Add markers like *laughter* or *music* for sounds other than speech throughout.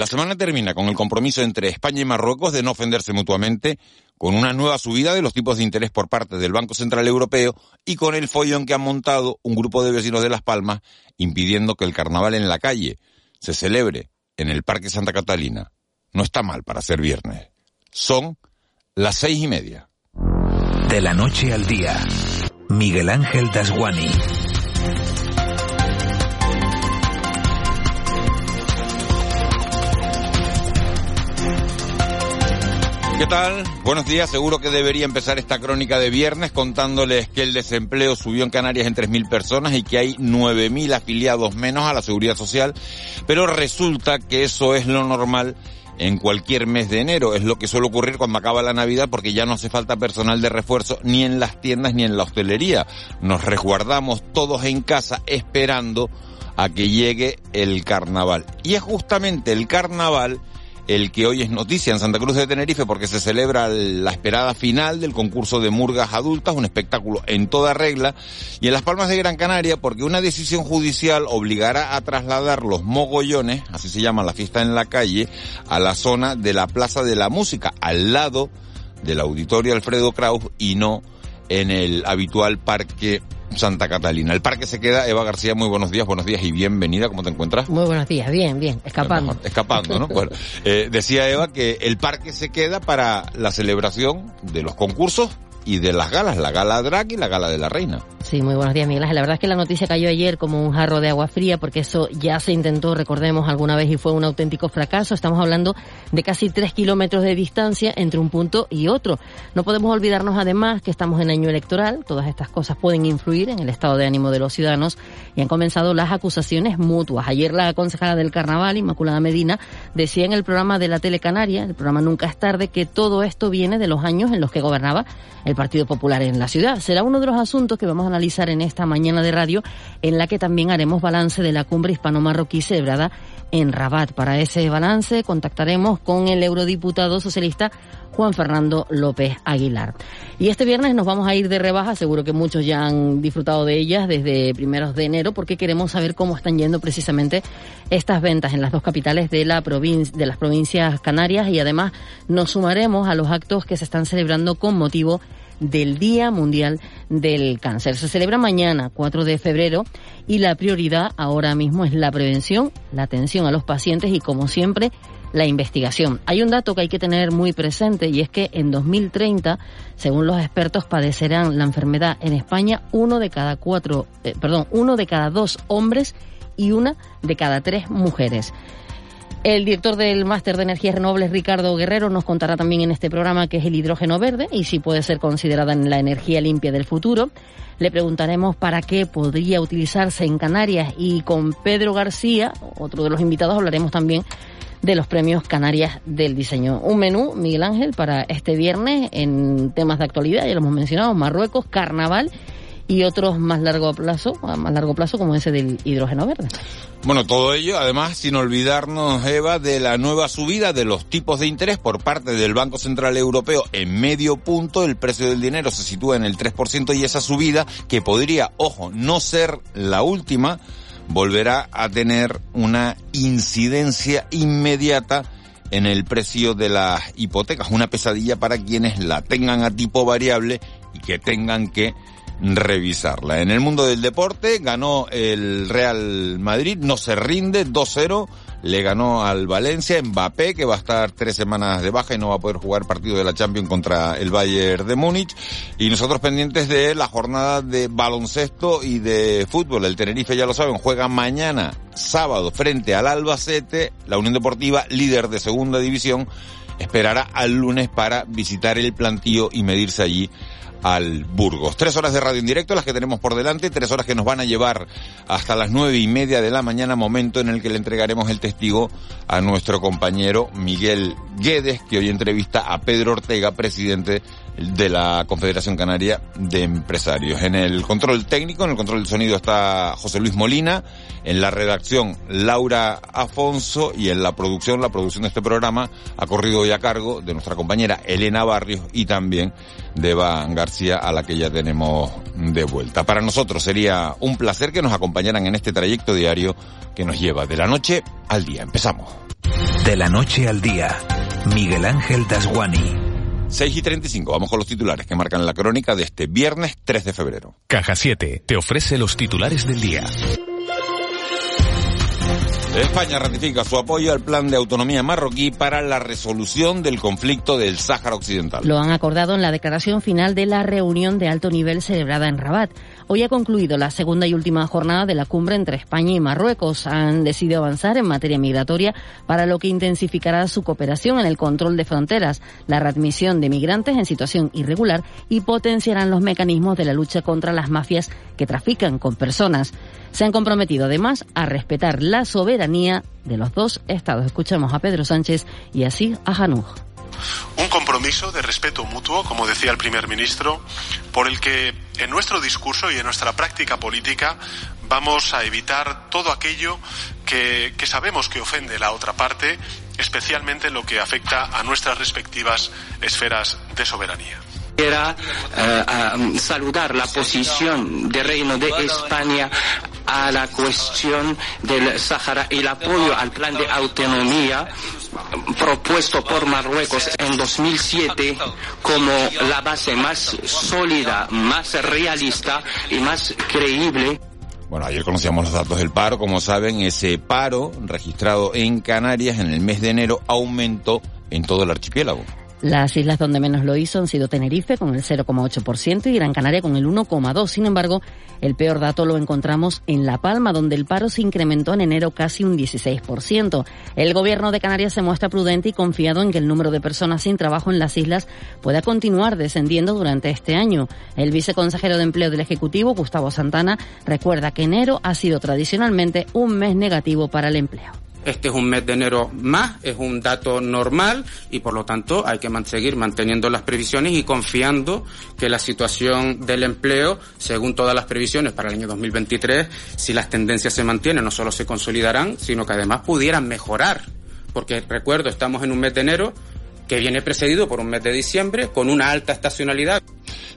La semana termina con el compromiso entre España y Marruecos de no ofenderse mutuamente, con una nueva subida de los tipos de interés por parte del Banco Central Europeo y con el follón que ha montado un grupo de vecinos de Las Palmas impidiendo que el carnaval en la calle se celebre en el Parque Santa Catalina. No está mal para ser viernes. Son las seis y media. De la noche al día, Miguel Ángel Dasguani. ¿Qué tal? Buenos días. Seguro que debería empezar esta crónica de viernes contándoles que el desempleo subió en Canarias en 3.000 personas y que hay 9.000 afiliados menos a la seguridad social. Pero resulta que eso es lo normal en cualquier mes de enero. Es lo que suele ocurrir cuando acaba la Navidad porque ya no hace falta personal de refuerzo ni en las tiendas ni en la hostelería. Nos resguardamos todos en casa esperando a que llegue el carnaval. Y es justamente el carnaval el que hoy es noticia en Santa Cruz de Tenerife porque se celebra la esperada final del concurso de murgas adultas, un espectáculo en toda regla, y en Las Palmas de Gran Canaria porque una decisión judicial obligará a trasladar los mogollones, así se llama la fiesta en la calle, a la zona de la Plaza de la Música, al lado del auditorio Alfredo Kraus y no en el habitual parque Santa Catalina. El parque se queda. Eva García, muy buenos días, buenos días y bienvenida. ¿Cómo te encuentras? Muy buenos días, bien, bien, escapando. escapando, ¿no? bueno, eh, decía Eva que el parque se queda para la celebración de los concursos y de las galas, la gala drag y la gala de la reina. Sí, muy buenos días, Miguel. La verdad es que la noticia cayó ayer como un jarro de agua fría porque eso ya se intentó, recordemos, alguna vez y fue un auténtico fracaso. Estamos hablando de casi tres kilómetros de distancia entre un punto y otro. No podemos olvidarnos además que estamos en año electoral. Todas estas cosas pueden influir en el estado de ánimo de los ciudadanos y han comenzado las acusaciones mutuas. Ayer la concejala del Carnaval, Inmaculada Medina, decía en el programa de la Telecanaria, el programa Nunca es tarde, que todo esto viene de los años en los que gobernaba el Partido Popular en la ciudad. Será uno de los asuntos que vamos a analizar en esta mañana de radio, en la que también haremos balance de la cumbre hispano-marroquí celebrada en Rabat. Para ese balance contactaremos con el eurodiputado socialista Juan Fernando López Aguilar. Y este viernes nos vamos a ir de rebaja, seguro que muchos ya han disfrutado de ellas desde primeros de enero, porque queremos saber cómo están yendo precisamente estas ventas en las dos capitales de, la de las provincias canarias y además nos sumaremos a los actos que se están celebrando con motivo del Día Mundial del Cáncer. Se celebra mañana, 4 de febrero, y la prioridad ahora mismo es la prevención, la atención a los pacientes y, como siempre, la investigación. Hay un dato que hay que tener muy presente y es que en 2030, según los expertos, padecerán la enfermedad en España uno de cada cuatro, eh, perdón, uno de cada dos hombres y una de cada tres mujeres. El director del Máster de Energías Renovables, Ricardo Guerrero, nos contará también en este programa qué es el hidrógeno verde y si puede ser considerada en la energía limpia del futuro. Le preguntaremos para qué podría utilizarse en Canarias y con Pedro García, otro de los invitados, hablaremos también de los premios Canarias del Diseño. Un menú, Miguel Ángel, para este viernes en temas de actualidad, ya lo hemos mencionado, Marruecos, Carnaval y otros más largo plazo, más largo plazo como ese del hidrógeno verde. Bueno, todo ello, además, sin olvidarnos, Eva, de la nueva subida de los tipos de interés por parte del Banco Central Europeo en medio punto. El precio del dinero se sitúa en el 3% y esa subida, que podría, ojo, no ser la última, volverá a tener una incidencia inmediata en el precio de las hipotecas. Una pesadilla para quienes la tengan a tipo variable y que tengan que revisarla. En el mundo del deporte ganó el Real Madrid, no se rinde, 2-0 le ganó al Valencia, Mbappé, que va a estar tres semanas de baja y no va a poder jugar partido de la Champions contra el Bayern de Múnich. Y nosotros pendientes de la jornada de baloncesto y de fútbol. El Tenerife, ya lo saben, juega mañana, sábado, frente al Albacete, la Unión Deportiva, líder de segunda división, esperará al lunes para visitar el plantío y medirse allí al Burgos. Tres horas de radio en directo las que tenemos por delante, tres horas que nos van a llevar hasta las nueve y media de la mañana, momento en el que le entregaremos el testigo a nuestro compañero Miguel Guedes, que hoy entrevista a Pedro Ortega, presidente de la Confederación Canaria de Empresarios. En el control técnico, en el control del sonido está José Luis Molina, en la redacción Laura Afonso y en la producción, la producción de este programa ha corrido hoy a cargo de nuestra compañera Elena Barrios y también de Eva García a la que ya tenemos de vuelta. Para nosotros sería un placer que nos acompañaran en este trayecto diario que nos lleva de la noche al día. Empezamos. De la noche al día, Miguel Ángel Dasguani. 6 y 35. Vamos con los titulares que marcan la crónica de este viernes 3 de febrero. Caja 7 te ofrece los titulares del día. España ratifica su apoyo al plan de autonomía marroquí para la resolución del conflicto del Sáhara Occidental. Lo han acordado en la declaración final de la reunión de alto nivel celebrada en Rabat. Hoy ha concluido la segunda y última jornada de la cumbre entre España y Marruecos. Han decidido avanzar en materia migratoria para lo que intensificará su cooperación en el control de fronteras, la readmisión de migrantes en situación irregular y potenciarán los mecanismos de la lucha contra las mafias que trafican con personas. Se han comprometido además a respetar la soberanía de los dos estados. Escuchamos a Pedro Sánchez y así a Januj. Un compromiso de respeto mutuo, como decía el primer ministro, por el que en nuestro discurso y en nuestra práctica política vamos a evitar todo aquello que, sabemos que ofende la otra parte, especialmente lo que afecta a nuestras respectivas esferas de soberanía. Quisiera uh, saludar la posición del Reino de España a la cuestión del Sáhara y el apoyo al plan de autonomía propuesto por Marruecos en 2007 como la base más sólida, más realista y más creíble. Bueno, ayer conocíamos los datos del paro. Como saben, ese paro registrado en Canarias en el mes de enero aumentó en todo el archipiélago. Las islas donde menos lo hizo han sido Tenerife con el 0,8% y Gran Canaria con el 1,2%. Sin embargo, el peor dato lo encontramos en La Palma, donde el paro se incrementó en enero casi un 16%. El gobierno de Canarias se muestra prudente y confiado en que el número de personas sin trabajo en las islas pueda continuar descendiendo durante este año. El viceconsejero de Empleo del Ejecutivo, Gustavo Santana, recuerda que enero ha sido tradicionalmente un mes negativo para el empleo. Este es un mes de enero más, es un dato normal y por lo tanto hay que seguir manteniendo las previsiones y confiando que la situación del empleo, según todas las previsiones para el año 2023, si las tendencias se mantienen, no solo se consolidarán, sino que además pudieran mejorar. Porque recuerdo, estamos en un mes de enero que viene precedido por un mes de diciembre con una alta estacionalidad.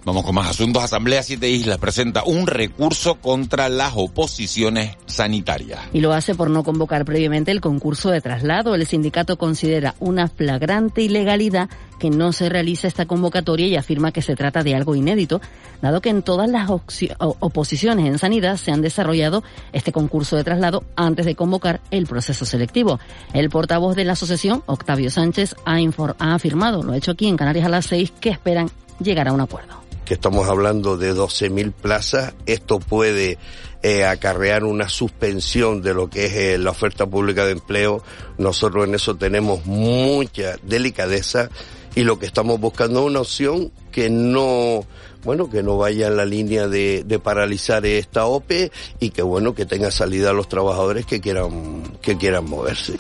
Vamos con más asuntos. Asamblea Siete Islas presenta un recurso contra las oposiciones sanitarias. Y lo hace por no convocar previamente el concurso de traslado. El sindicato considera una flagrante ilegalidad que no se realice esta convocatoria y afirma que se trata de algo inédito, dado que en todas las oposiciones en sanidad se han desarrollado este concurso de traslado antes de convocar el proceso selectivo. El portavoz de la asociación, Octavio Sánchez, ha, ha afirmado, lo ha hecho aquí en Canarias a las seis, que esperan llegar a un acuerdo que estamos hablando de 12.000 plazas, esto puede eh, acarrear una suspensión de lo que es eh, la oferta pública de empleo. Nosotros en eso tenemos mucha delicadeza y lo que estamos buscando es una opción que no bueno, que no vaya en la línea de, de, paralizar esta OPE y que bueno, que tenga salida a los trabajadores que quieran, que quieran moverse.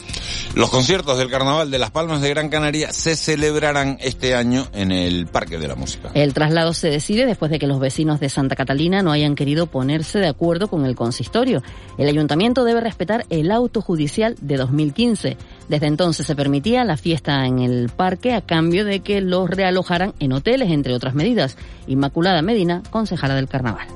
Los conciertos del Carnaval de las Palmas de Gran Canaria se celebrarán este año en el Parque de la Música. El traslado se decide después de que los vecinos de Santa Catalina no hayan querido ponerse de acuerdo con el consistorio. El ayuntamiento debe respetar el auto judicial de 2015. Desde entonces se permitía la fiesta en el parque a cambio de que los realojaran en hoteles, entre otras medidas. Inmaculada Medina, concejala del carnaval.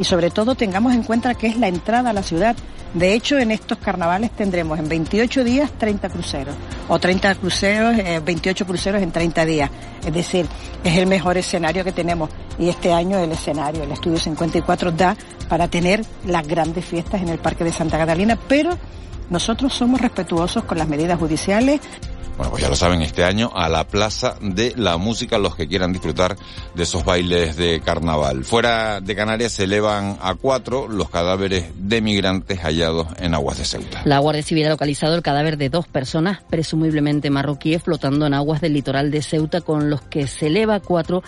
Y sobre todo tengamos en cuenta que es la entrada a la ciudad. De hecho, en estos carnavales tendremos en 28 días 30 cruceros, o 30 cruceros, 28 eh, cruceros en 30 días. Es decir, es el mejor escenario que tenemos. Y este año el escenario, el Estudio 54, da para tener las grandes fiestas en el Parque de Santa Catalina, pero nosotros somos respetuosos con las medidas judiciales. Bueno, pues ya lo saben, este año a la Plaza de la Música los que quieran disfrutar de esos bailes de carnaval. Fuera de Canarias se elevan a cuatro los cadáveres de migrantes hallados en aguas de Ceuta. La Guardia Civil ha localizado el cadáver de dos personas, presumiblemente marroquíes, flotando en aguas del litoral de Ceuta, con los que se eleva a cuatro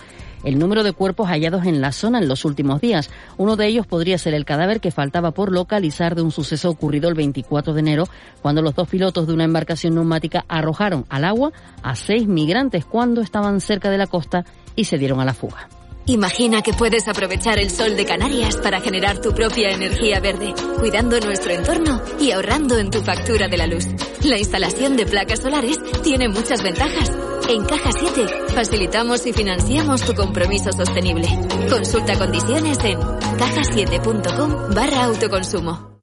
el número de cuerpos hallados en la zona en los últimos días. Uno de ellos podría ser el cadáver que faltaba por localizar de un suceso ocurrido el 24 de enero, cuando los dos pilotos de una embarcación neumática arrojaron al agua a seis migrantes cuando estaban cerca de la costa y se dieron a la fuga. Imagina que puedes aprovechar el sol de Canarias para generar tu propia energía verde, cuidando nuestro entorno y ahorrando en tu factura de la luz. La instalación de placas solares tiene muchas ventajas. En Caja 7 facilitamos y financiamos tu compromiso sostenible. Consulta condiciones en cajasiete.com barra autoconsumo.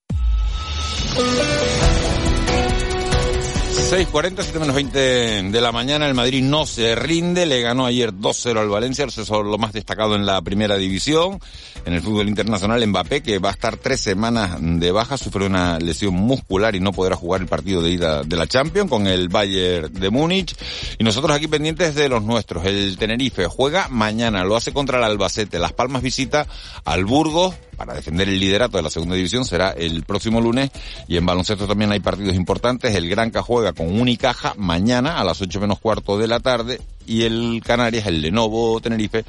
6.40, 7 menos 20 de la mañana, el Madrid no se rinde, le ganó ayer 2-0 al Valencia, eso es lo más destacado en la primera división. En el fútbol internacional, Mbappé, que va a estar tres semanas de baja, sufre una lesión muscular y no podrá jugar el partido de ida de la Champions con el Bayern de Múnich. Y nosotros aquí pendientes de los nuestros. El Tenerife juega mañana, lo hace contra el Albacete. Las Palmas visita al Burgos para defender el liderato de la segunda división será el próximo lunes y en baloncesto también hay partidos importantes. El Granca juega con Unicaja mañana a las 8 menos cuarto de la tarde y el Canarias, el Lenovo Tenerife,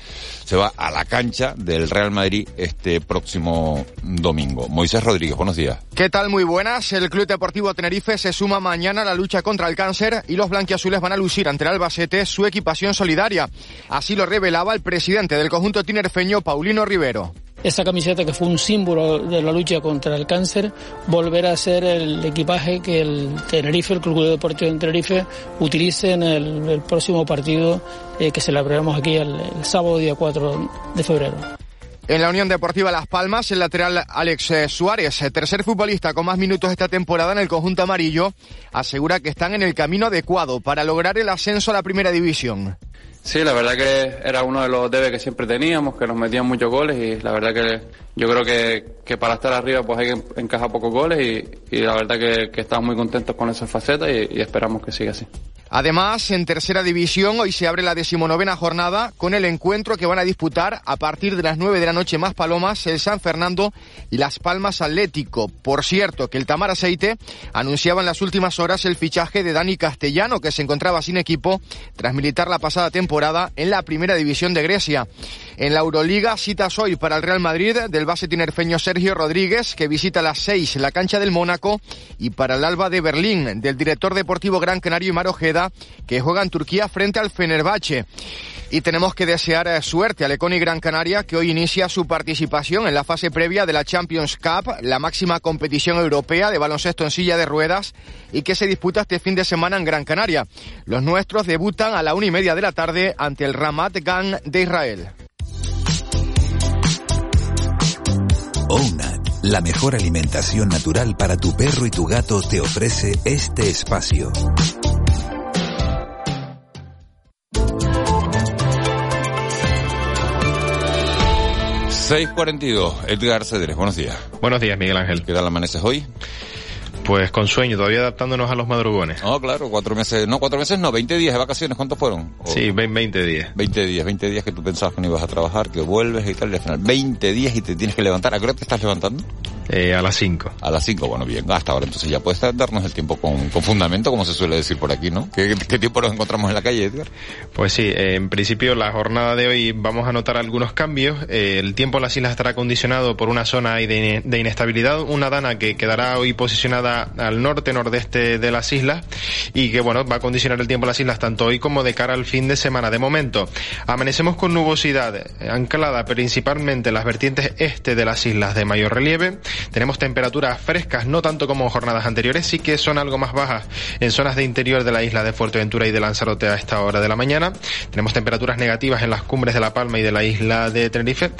se va a la cancha del Real Madrid este próximo domingo. Moisés Rodríguez, buenos días. ¿Qué tal? Muy buenas. El Club Deportivo Tenerife se suma mañana a la lucha contra el cáncer y los blanquiazules van a lucir ante el Albacete su equipación solidaria. Así lo revelaba el presidente del conjunto tinerfeño, Paulino Rivero esa camiseta que fue un símbolo de la lucha contra el cáncer, volver a ser el equipaje que el Tenerife, el Club Deportivo de Tenerife, utilice en el, próximo partido eh, que celebraremos aquí el, el sábado día 4 de febrero. En la Unión Deportiva Las Palmas, el lateral Alex eh, Suárez, eh, tercer futbolista con más minutos esta temporada en el conjunto amarillo, asegura que están en el camino adecuado para lograr el ascenso a la primera división. Sí, la verdad que era uno de los debes que siempre teníamos, que nos metían muchos goles y la verdad que yo creo que, para estar arriba pues hay que encajar pocos goles y, la verdad que, estamos muy contentos con esa faceta y esperamos que siga así. Además, en tercera división hoy se abre la decimonovena jornada con el encuentro que van a disputar a partir de las nueve de la noche más Palomas, el San Fernando y Las Palmas Atlético. Por cierto, que el Tamar Aceite anunciaba en las últimas horas el fichaje de Dani Castellano, que se encontraba sin equipo tras militar la pasada temporada en la primera división de Grecia. En la Euroliga, citas hoy para el Real Madrid del base tinerfeño Sergio Rodríguez, que visita a las seis la cancha del Mónaco, y para el Alba de Berlín del director deportivo Gran Canario y Que juega en Turquía frente al Fenerbahce. Y tenemos que desear eh, suerte a Leconi Gran Canaria, que hoy inicia su participación en la fase previa de la Champions Cup, la máxima competición europea de baloncesto en silla de ruedas, y que se disputa este fin de semana en Gran Canaria. Los nuestros debutan a la una y media de la tarde ante el Ramat Gan de Israel. ONAC, la mejor alimentación natural para tu perro y tu gato, te ofrece este espacio. 642, Edgar Cedres, buenos días. Buenos días, Miguel Ángel. ¿Qué tal amaneces hoy? Pues con sueño, todavía adaptándonos a los madrugones. No, claro, cuatro meses, no, cuatro meses no, 20 días de vacaciones, ¿cuántos fueron? sí, 20 días. 20 días, 20 días que tú pensabas que no ibas a trabajar, que vuelves y tal, y al final 20 días y te tienes que levantar. ¿A qué hora te estás levantando? Eh, a las 5. A las 5, bueno, bien, hasta ahora entonces ya puedes darnos el tiempo con, con fundamento, como se suele decir por aquí, ¿no? ¿Qué, tiempo nos encontramos en la calle, Edgar? Pues sí, eh, en principio la jornada de hoy vamos a notar algunos cambios. Eh, el tiempo en las islas estará condicionado por una zona de, de inestabilidad, una dana que quedará hoy posicionada al norte nordeste de las islas y que bueno va a condicionar el tiempo en las islas tanto hoy como de cara al fin de semana. De momento amanecemos con nubosidad anclada principalmente en las vertientes este de las islas de mayor relieve. Tenemos temperaturas frescas, no tanto como jornadas anteriores, sí que son algo más bajas en zonas de interior de la isla de Fuerteventura y de Lanzarote a esta hora de la mañana. Tenemos temperaturas negativas en las cumbres de La Palma y de la isla de Tenerife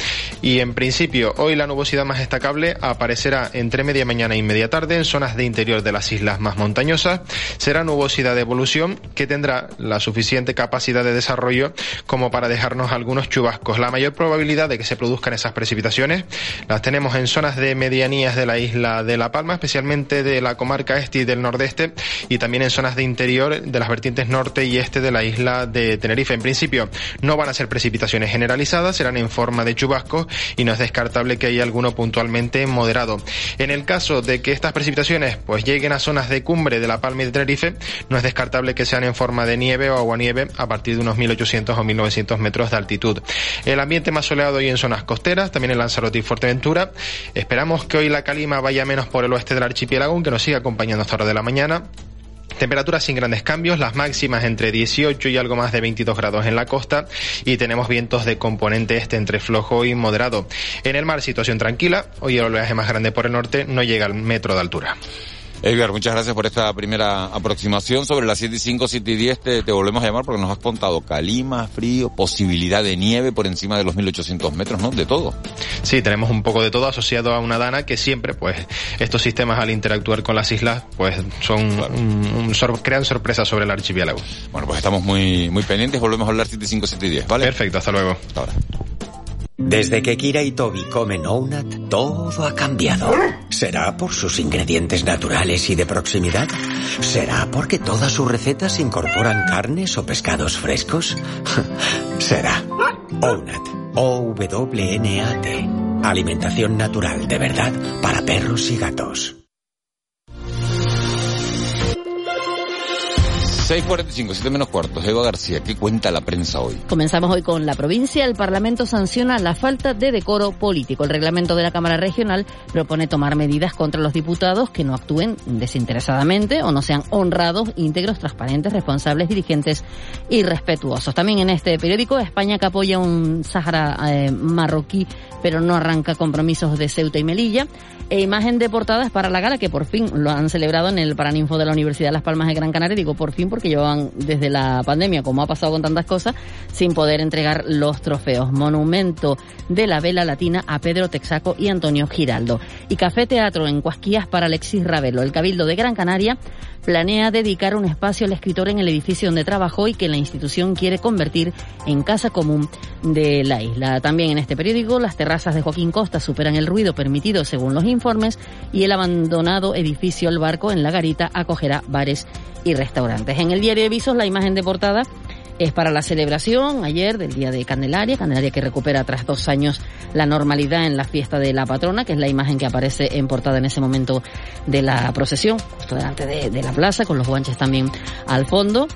y en principio hoy la nubosidad más destacable aparecerá entre media mañana y media tarde en zonas de interior de las islas las más montañosas, será nubosidad de evolución que tendrá la suficiente capacidad de desarrollo como para dejarnos algunos chubascos. La mayor probabilidad de que se produzcan esas precipitaciones las tenemos en zonas de media medianías de la isla de La Palma, especialmente de la comarca este y del nordeste, y también en zonas de interior de las vertientes norte y este de la isla de Tenerife. En principio, no van a ser precipitaciones generalizadas, serán en forma de chubascos y no es descartable que haya alguno puntualmente moderado. En el caso de que estas precipitaciones pues lleguen a zonas de cumbre de La Palma y de Tenerife, no es descartable que sean en forma de nieve o aguanieve a partir de unos 1800 o 1900 metros de altitud. El ambiente más soleado hoy en zonas costeras, también en Lanzarote y Fuerteventura. Esperamos que hoy la calima vaya menos por el oeste del archipiélago, aunque nos siga acompañando hasta hora de la mañana. Temperaturas sin grandes cambios, las máximas entre 18 y algo más de 22 grados en la costa y tenemos vientos de componente este entre flojo y moderado. En el mar situación tranquila, hoy el oleaje más grande por el norte no llega al metro de altura. Edgar, muchas gracias por esta primera aproximación. Sobre las 7 y 5, 7 y 10 te, te, volvemos a llamar porque nos has contado calima, frío, posibilidad de nieve por encima de los 1800 metros, ¿no? De todo. Sí, tenemos un poco de todo asociado a una dana que siempre, pues, estos sistemas al interactuar con las islas, pues, son, claro. un, un sor crean sorpresas sobre el archipiélago. Bueno, pues estamos muy, muy pendientes. Volvemos a hablar 7 y 5, 7 y 10, ¿vale? Perfecto, hasta luego. Hasta ahora. Desde que Kira y Toby comen Ounat, todo ha cambiado. ¿Será por sus ingredientes naturales y de proximidad? ¿Será porque todas sus recetas incorporan carnes o pescados frescos? *laughs* Será. Ounat. O-W-N-A-T. Alimentación natural de verdad para perros y gatos. 6.45, 7 menos cuartos. Eva García, ¿qué cuenta la prensa hoy? Comenzamos hoy con la provincia. El Parlamento sanciona la falta de decoro político. El reglamento de la Cámara Regional propone tomar medidas contra los diputados que no actúen desinteresadamente o no sean honrados, íntegros, transparentes, responsables, dirigentes y respetuosos. También en este periódico, España que apoya un Sáhara eh, marroquí, pero no arranca compromisos de Ceuta y Melilla. E imagen de portada es para la gala que por fin lo han celebrado en el Paraninfo de la Universidad de Las Palmas de Gran Canaria. Digo por fin porque llevaban desde la pandemia, como ha pasado con tantas cosas, sin poder entregar los trofeos. Monumento de la vela latina a Pedro Texaco y Antonio Giraldo. Y Café Teatro en Cuasquías para Alexis Ravelo. El Cabildo de Gran Canaria planea dedicar un espacio al escritor en el edificio donde trabajó y que la institución quiere convertir en casa común de la isla. También en este periódico, las terrazas de Joaquín Costa superan el ruido permitido según los informes y el abandonado edificio El Barco en La Garita acogerá bares y restaurantes. En el diario de Visos, la imagen de portada es para la celebración ayer del Día de Candelaria, Candelaria que recupera tras dos años la normalidad en la fiesta de la patrona, que es la imagen que aparece en portada en ese momento de la procesión, justo delante de, la plaza, con los guanches también al fondo.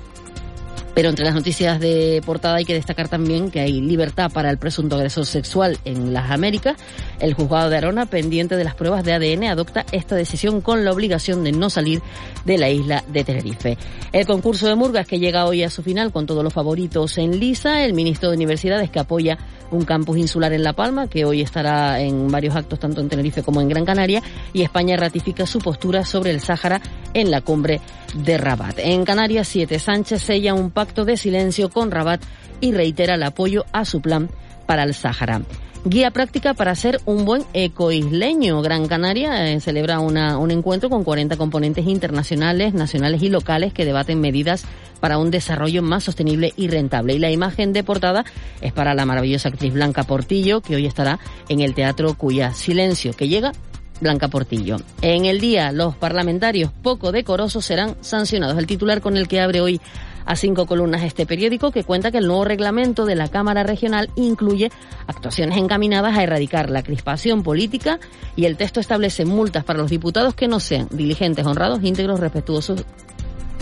Pero entre las noticias de portada hay que destacar también que hay libertad para el presunto agresor sexual en las Américas. El juzgado de Arona, pendiente de las pruebas de ADN, adopta esta decisión con la obligación de no salir de la isla de Tenerife. El concurso de Murgas que llega hoy a su final con todos los favoritos en lisa. El ministro de Universidades que apoya un campus insular en La Palma, que hoy estará en varios actos tanto en Tenerife como en Gran Canaria. Y España ratifica su postura sobre el Sáhara en la cumbre de Rabat. En Canarias 7, Sánchez sella un pacto de silencio con Rabat y reitera el apoyo a su plan para el Sáhara. Guía práctica para ser un buen ecoisleño. Gran Canaria eh, celebra una, un encuentro con 40 componentes internacionales, nacionales y locales que debaten medidas para un desarrollo más sostenible y rentable. Y la imagen de portada es para la maravillosa actriz Blanca Portillo, que hoy estará en el Teatro Cuya Silencio, que llega Blanca Portillo. En el día, los parlamentarios poco decorosos serán sancionados. El titular con el que abre hoy a cinco columnas este periódico que cuenta que el nuevo reglamento de la Cámara Regional incluye actuaciones encaminadas a erradicar la crispación política y el texto establece multas para los diputados que no sean diligentes, honrados, íntegros, respetuosos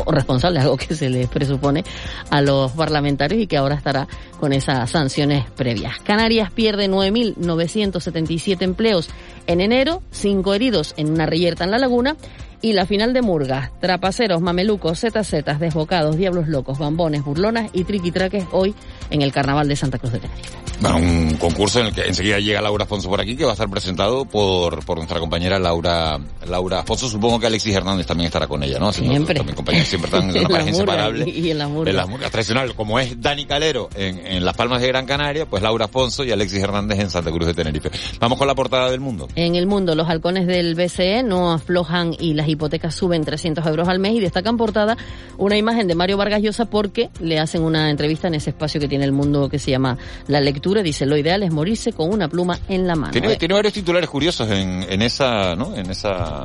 o responsables, algo que se les presupone a los parlamentarios y que ahora estará con esas sanciones previas. Canarias pierde 9.977 empleos en enero, cinco heridos en una reyerta en la laguna y la final de Murgas, trapaceros, mamelucos, zetazetas, desbocados, diablos locos, bambones, burlonas y triquitraques hoy en el Carnaval de Santa Cruz de Tenerife. Bueno, un concurso en el que enseguida llega Laura Afonso por aquí, que va a estar presentado por, por nuestra compañera Laura Laura Afonso. Supongo que Alexis Hernández también estará con ella, ¿no? Siempre. También compañeros siempre están *laughs* en una pareja inseparable. Y en las murgas. En tradicional, como es Dani Calero en, en Las Palmas de Gran Canaria, pues Laura Afonso y Alexis Hernández en Santa Cruz de Tenerife. Vamos con la portada del mundo. En el mundo, los halcones del BCE no aflojan y las hipotecas suben 300 euros al mes y destacan portada una imagen de Mario Vargas Llosa porque le hacen una entrevista en ese espacio que tiene el mundo que se llama La lectura, dice, lo ideal es morirse con una pluma en la mano. Tiene, Eh, tiene varios titulares curiosos en, en esa, ¿no? En esa,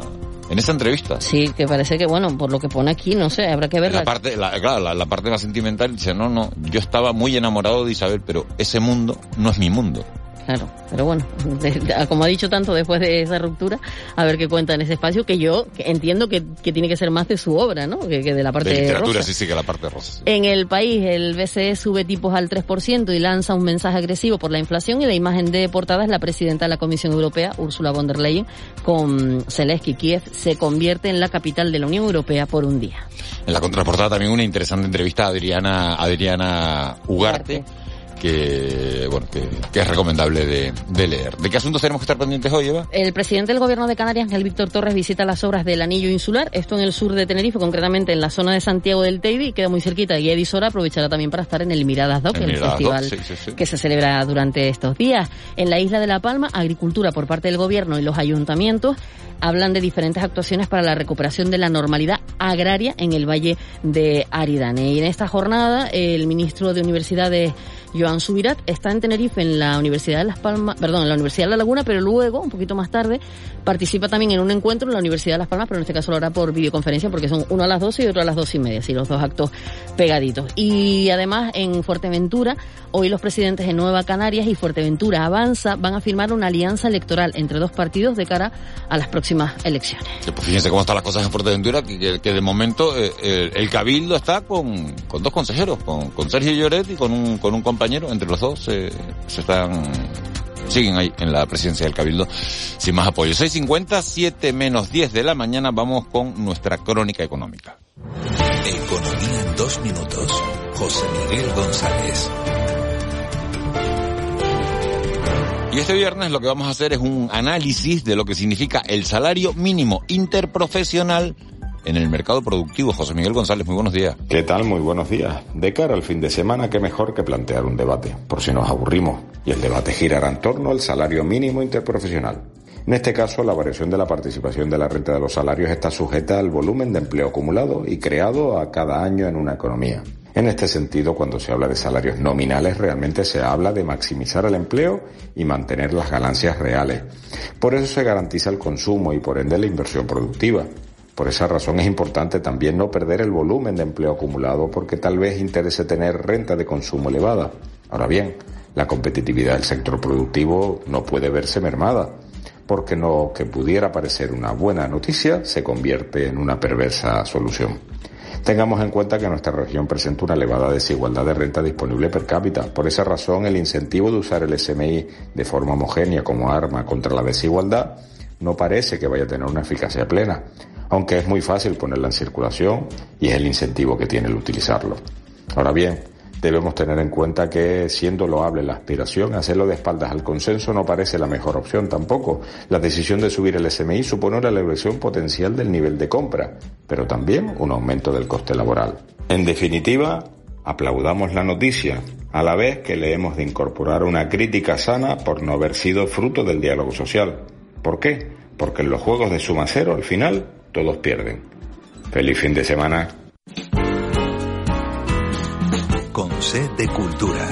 en esa entrevista. Sí, que parece que, bueno, por lo que pone aquí, no sé, habrá que verla. la parte, la, claro, la, la parte más sentimental dice, no, no, yo estaba muy enamorado de Isabel, pero ese mundo no es mi mundo. Claro, pero bueno, *laughs* como ha dicho tanto después de esa ruptura, a ver qué cuenta en ese espacio, que yo entiendo que, que tiene que ser más de su obra, ¿no? Que, que de la parte de literatura, rosa. sí, sí, que la parte rosa. En el país, el BCE sube tipos al 3% y lanza un mensaje agresivo por la inflación y la imagen de portada es la presidenta de la Comisión Europea, Ursula von der Leyen, con Zelensky. Kiev se convierte en la capital de la Unión Europea por un día. En la contraportada también una interesante entrevista a Adriana, Adriana Ugarte, que, bueno, que, que es recomendable de, de leer. ¿De qué asuntos tenemos que estar pendientes hoy, Eva? El presidente del gobierno de Canarias, Ángel Víctor Torres, visita las obras del anillo insular, esto en el sur de Tenerife, concretamente en la zona de Santiago del Teide, queda muy cerquita, y Eddie Sora aprovechará también para estar en el Miradas Doc, El el, Miradas festival Doc, sí, sí, sí. que se celebra durante estos días. En la isla de La Palma, agricultura por parte del gobierno y los ayuntamientos hablan de diferentes actuaciones para la recuperación de la normalidad agraria en el Valle de Aridane. Y en esta jornada, el ministro de Universidades, Joan Subirat, está en Tenerife en la Universidad de Las Palmas, perdón, en la Universidad de La Laguna, pero luego, un poquito más tarde, participa también en un encuentro en la Universidad de Las Palmas, pero en este caso lo hará por videoconferencia porque son uno a las 12 y otro a las dos y media, así los dos actos pegaditos. Y además en Fuerteventura, hoy los presidentes de Nueva Canarias y Fuerteventura Avanza van a firmar una alianza electoral entre dos partidos de cara a las próximas elecciones. Pues, fíjense cómo están las cosas en Fuerteventura, que, de momento eh, el, Cabildo está con, con dos consejeros, con, con Sergio Lloret y con un, con un compañero, entre los dos eh, se están siguen ahí en la presidencia del Cabildo sin más apoyo. 6.50, 7 menos 10 de la mañana, vamos con nuestra crónica económica. Economía en dos minutos. José Miguel González. Y este viernes lo que vamos a hacer es un análisis de lo que significa el salario mínimo interprofesional en el mercado productivo. José Miguel González, muy buenos días. ¿Qué tal? Muy buenos días. De cara al fin de semana, qué mejor que plantear un debate, por si nos aburrimos. Y el debate girará en torno al salario mínimo interprofesional. En este caso, la variación de la participación de la renta de los salarios está sujeta al volumen de empleo acumulado y creado a cada año en una economía. En este sentido, cuando se habla de salarios nominales, realmente se habla de maximizar el empleo y mantener las ganancias reales. Por eso se garantiza el consumo y por ende la inversión productiva. Por esa razón es importante también no perder el volumen de empleo acumulado porque tal vez interese tener renta de consumo elevada. Ahora bien, la competitividad del sector productivo no puede verse mermada porque lo que pudiera parecer una buena noticia se convierte en una perversa solución. Tengamos en cuenta que nuestra región presenta una elevada desigualdad de renta disponible per cápita. Por esa razón, el incentivo de usar el SMI de forma homogénea como arma contra la desigualdad no parece que vaya a tener una eficacia plena, aunque es muy fácil ponerla en circulación y es el incentivo que tiene el utilizarlo. Ahora bien, debemos tener en cuenta que, siendo loable la aspiración, hacerlo de espaldas al consenso no parece la mejor opción tampoco. La decisión de subir el SMI supone una elevación potencial del nivel de compra, pero también un aumento del coste laboral. En definitiva, aplaudamos la noticia, a la vez que le hemos de incorporar una crítica sana por no haber sido fruto del diálogo social. ¿Por qué? Porque en los juegos de suma cero, al final, todos pierden. Feliz fin de semana. Con C de Cultura.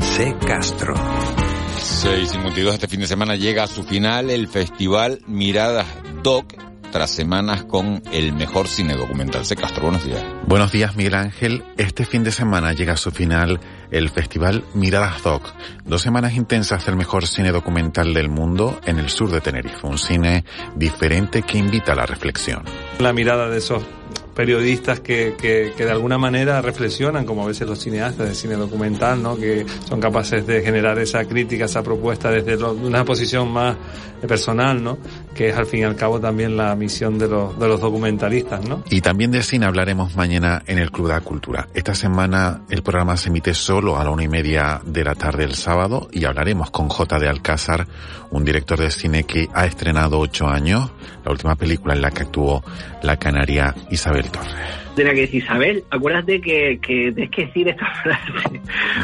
C Castro. 6.52 este fin de semana llega a su final el festival Miradas Doc tras semanas con el mejor cine documental. Se Castro, buenos días. Buenos días, Miguel Ángel. Este fin de semana llega a su final el festival Miradas Doc. Dos semanas intensas del mejor cine documental del mundo en el sur de Tenerife. Un cine diferente que invita a la reflexión. La mirada de esos periodistas que, que, que, de alguna manera reflexionan, como a veces los cineastas de cine documental, ¿no? que son capaces de generar esa crítica, esa propuesta desde lo, una posición más personal, ¿no? que es al fin y al cabo también la misión de los, de los documentalistas. ¿no? Y también de cine hablaremos mañana en el Club de la Cultura. Esta semana el programa se emite solo a la una y media de la tarde el sábado y hablaremos con J. de Alcázar, un director de cine que ha estrenado ocho años, la última película en la que actuó la canaria Isabel Torres. Tenía que decir, Isabel, acuérdate que, que tienes que decir esta *laughs* frase,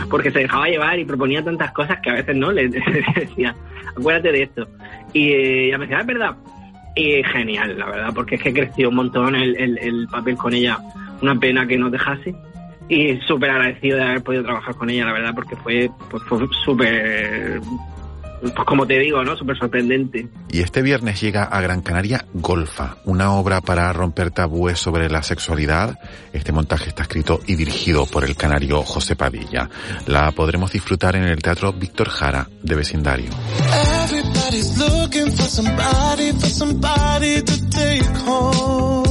porque se dejaba llevar y proponía tantas cosas que a veces no le *laughs* decía, acuérdate de esto. Y eh, ella me decía, es verdad. Y genial, la verdad, porque es que creció un montón el, el, el papel con ella. Una pena que nos dejase, y súper agradecido de haber podido trabajar con ella, la verdad, porque fue, pues, fue súper, pues como te digo, ¿no? Súper sorprendente. Y este viernes llega a Gran Canaria Golfa, una obra para romper tabúes sobre la sexualidad. Este montaje está escrito y dirigido por el canario José Padilla. La podremos disfrutar en el Teatro Víctor Jara de Vecindario. Everybody's looking for somebody, for somebody to take home.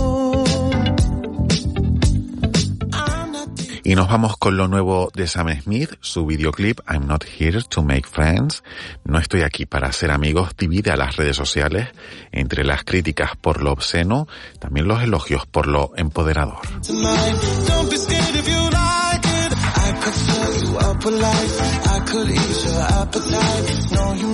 Y nos vamos con lo nuevo de Sam Smith, su videoclip I'm Not Here to Make Friends. No estoy aquí para hacer amigos. Divide a las redes sociales entre las críticas por lo obsceno, también los elogios por lo empoderador.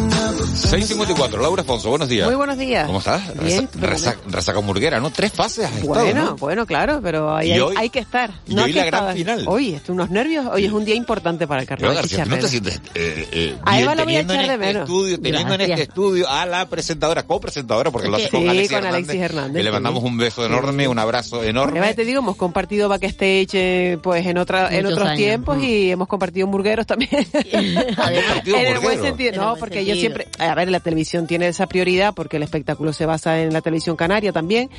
6.54, Laura Alfonso, buenos días. Muy buenos días. ¿Cómo estás? Bien, Resa- resaca hamburguera, ¿no? Tres fases has estado, Bueno, ¿no? bueno, claro, pero ahí ¿Y hay, hoy? hay que estar. ¿Y No hoy hay que la gran estar- final? Hoy, estoy unos nervios. Hoy es un día importante para el Pero carnaval. García, ¿tú no te sientes eh, eh, A bien Eva la voy a echar de este menos. estudio, teniendo en este Gracias. estudio a la presentadora, copresentadora, porque lo *laughs* hace Sí, con Alexis con Hernández, Alexis Hernández, que le sí. mandamos un beso enorme, un abrazo enorme. Eva, te digo, hemos compartido backstage eh, pues en otra, en otros años. tiempos y hemos compartido hamburgueros también. *laughs* en el buen sentido, no, buen porque yo sentido. siempre, a ver, la televisión tiene esa prioridad porque el espectáculo se basa en la televisión canaria también,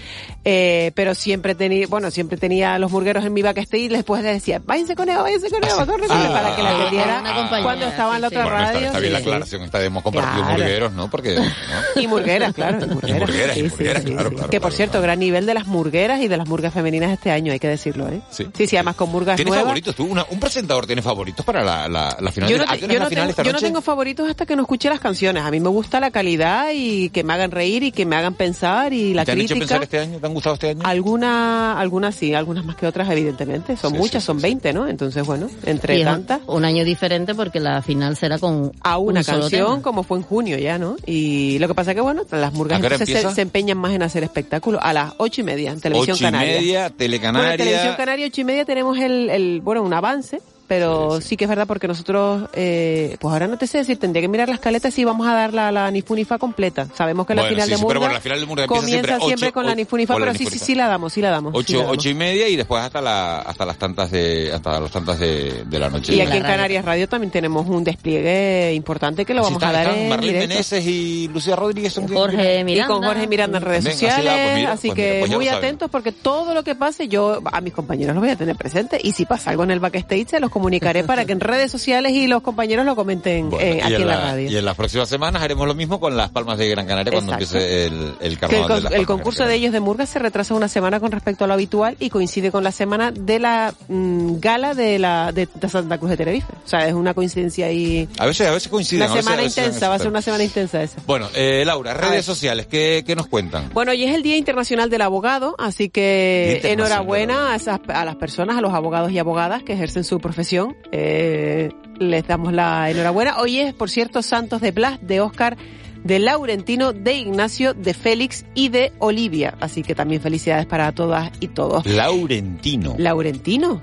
eh, pero siempre tenía, bueno, siempre tenía los burgueros en mi backstage y después les decía, váyanse con Eva, váyanse con Eva, córrele", Ah, para que la ah, atendiera una compañera, cuando estaba en la otra Bueno, está, radio. está bien la sí, sí. aclaración, esta hemos compartido Claro. burgueros, ¿no? Porque, ¿no? Y murgueras, claro, y murgueras. Sí, sí, claro, Que por claro, cierto, gran nivel de las murgueras y de las murgas femeninas este año, hay que decirlo, ¿eh? Sí. Sí, sí, además con murgas ¿Tienes nuevas. favoritos tú? Una- ¿Un presentador tiene favoritos para la, la, la final? Yo de- no, ¿A te- qué hora yo no final tengo, yo no tengo favoritos hasta que no escuche las canciones. A mí me gusta la calidad y que me hagan reír y que me hagan pensar y la ¿Te han hecho crítica. pensar este año? ¿Te han gustado este año? Algunas, algunas sí, algunas más que otras, evidentemente. Son Sí, muchas, son 20, ¿no? Entonces, bueno, entre tantas. Un año diferente porque la final será con A una un canción, como fue en junio ya, ¿no? Y lo que pasa que, bueno, las murgas ¿A qué hora entonces se, empeñan más en hacer espectáculos. A las ocho y media, en Televisión Ocho y Canaria. media, Bueno, en Telecanaria. Televisión Canaria, ocho y media, tenemos el, el bueno, un avance, pero sí, que es verdad porque nosotros, eh, pues ahora no te sé decir, tendría que mirar las caletas si vamos a dar la, la Nifunifa completa. Sabemos que la final sí, de sí, pero Murga bueno, la final de Murga empieza comienza siempre siempre, ocho- con la Nifunifa, la pero sí, sí, sí la damos, sí la damos. sí Ocho, la damos. ocho y media y después hasta la hasta las tantas de hasta las tantas de, de la noche. Y aquí en Canarias Radio también tenemos un despliegue importante que lo Así vamos está- a dar están en Marlene. Meneses y Lucía Rodríguez son Jorge Y con Jorge Miranda en redes También, así sociales, pues mira, así pues que mira, pues muy atentos porque todo lo que pase yo a mis compañeros los voy a tener presentes y si pasa algo en el backstage se los comunicaré para que en redes sociales y los compañeros lo comenten eh, aquí en la, radio. y en las próximas semanas haremos lo mismo con las Palmas de Gran Canaria cuando empiece el, el Que el, carnaval de con- las el de concurso de ellos de Murga se retrasa una semana con respecto a lo habitual y coincide con la semana de la mm, gala de la de, de Santa Cruz de Tenerife. O sea, es una coincidencia ahí. A veces, a veces coinciden. Una semana veces intensa, va a ser una semana intensa esa. Bueno, eh, Laura, redes sociales, ¿qué, ¿qué nos cuentan? Bueno, hoy es el Día Internacional del Abogado, así que enhorabuena a, esas, a las personas, a los abogados y abogadas que ejercen su profesión. Eh, les damos la enhorabuena. Hoy es, por cierto, Santos de Blas, de Oscar, de Laurentino, de Ignacio, de Félix y de Olivia. Así que también felicidades para todas y todos. Laurentino. Laurentino.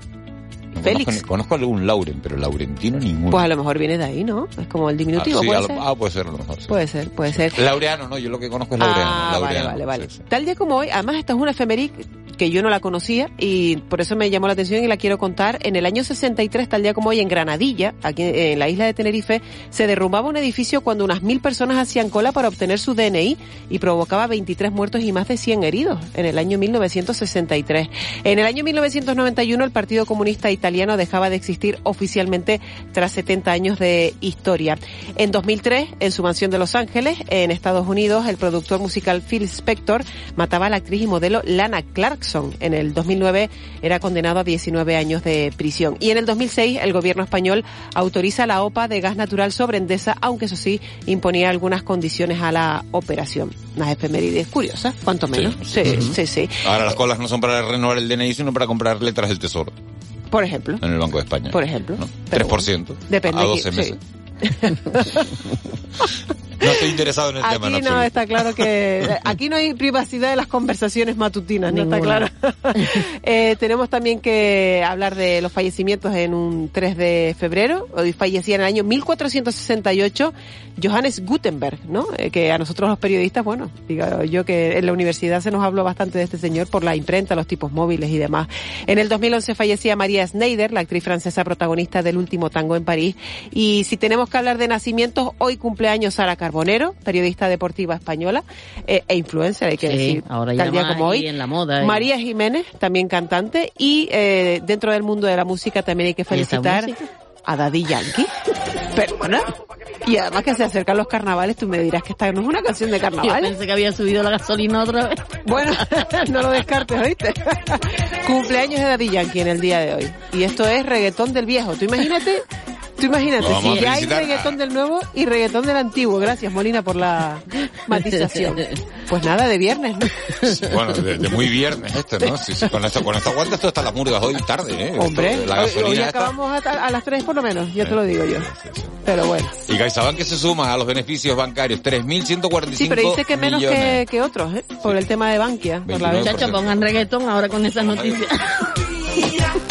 No Félix. Conozco, conozco algún Lauren, pero Laurentino ninguno. Pues a lo mejor viene de ahí, ¿no? Es como el diminutivo, ah, sí, puede lo- ser. ah, puede ser a lo mejor. sí. Puede ser, puede ser. Laureano, no, yo lo que conozco es Laureano. Ah, vale, Laureano, vale, vale. sí. Tal día como hoy, además esta es una efeméride que yo no la conocía y por eso me llamó la atención y la quiero contar. En el año 63, tal día como hoy, en Granadilla, aquí en la isla de Tenerife, se derrumbaba un edificio cuando unas mil personas hacían cola para obtener su DNI y provocaba 23 muertos y más de 100 heridos en el año 1963. En el año 1991, el Partido Comunista Italiano dejaba de existir oficialmente tras 70 años de historia. En 2003, en su mansión de Los Ángeles, en Estados Unidos, el productor musical Phil Spector mataba a la actriz y modelo Lana Clarkson. En el 2009 era condenado a 19 años de prisión. Y en el 2006, el gobierno español autoriza la OPA de gas natural sobre Endesa, aunque eso sí, imponía algunas condiciones a la operación. Unas efemérides curiosas, cuanto menos. Sí, sí, sí. Ahora las colas no son para renovar el DNI, sino para comprar letras del Tesoro Por ejemplo. en el Banco de España. Por ejemplo. ¿no? Pero 3%. Depende a de 12 quién- meses. sí. *laughs* No estoy interesado en el tema. Aquí no, absoluto. está claro que *laughs* aquí no hay privacidad de las conversaciones matutinas, no está claro. *laughs* Eh, tenemos también que hablar de los fallecimientos en un 3 de febrero. Hoy fallecía en el año 1468 Johannes Gutenberg, ¿no? Eh, que a nosotros los periodistas, bueno, digo yo que en la universidad se nos habló bastante de este señor por la imprenta, los tipos móviles y demás. En el 2011 fallecía María Schneider, la actriz francesa protagonista del último tango en París. Y si tenemos que hablar de nacimientos, hoy cumpleaños Sara Carbonero, periodista deportiva española eh, e influencer, hay que Sí, decir, ahora tal día como hoy. en la moda, eh. María Jiménez, también cantante, y eh, dentro del mundo de la música también hay que felicitar a Daddy Yankee. Perdona. Y además que se acercan los carnavales, tú me dirás que esta no es una canción de *laughs* Yo carnaval. pensé que había subido la gasolina otra vez. Bueno, *laughs* no lo descartes, ¿oíste? *laughs* Cumpleaños de Daddy Yankee en el día de hoy. Y esto es reggaetón del viejo. Tú imagínate, tú imagínate, Vamos si ya hay reggaetón del nuevo y reggaetón del antiguo. Gracias, Molina, por la matización. Pues nada, de viernes, ¿no? Bueno, de, de muy viernes este, ¿no? Sí, sí, con esto, con esto aguanta esto hasta las murgas hoy tarde, ¿eh? Hombre, Esto, la hoy, gasolina hoy esta. acabamos a, a las 3 por lo menos, ya te lo digo yo. Pero bueno. Y CaixaBank que se suma a los beneficios bancarios, 3.145 Sí, pero dice que menos que, que otros, ¿eh? Por el tema de Bankia. Por la 29%. venta. Chacho, pongan reggaetón ahora con esas noticias. *laughs*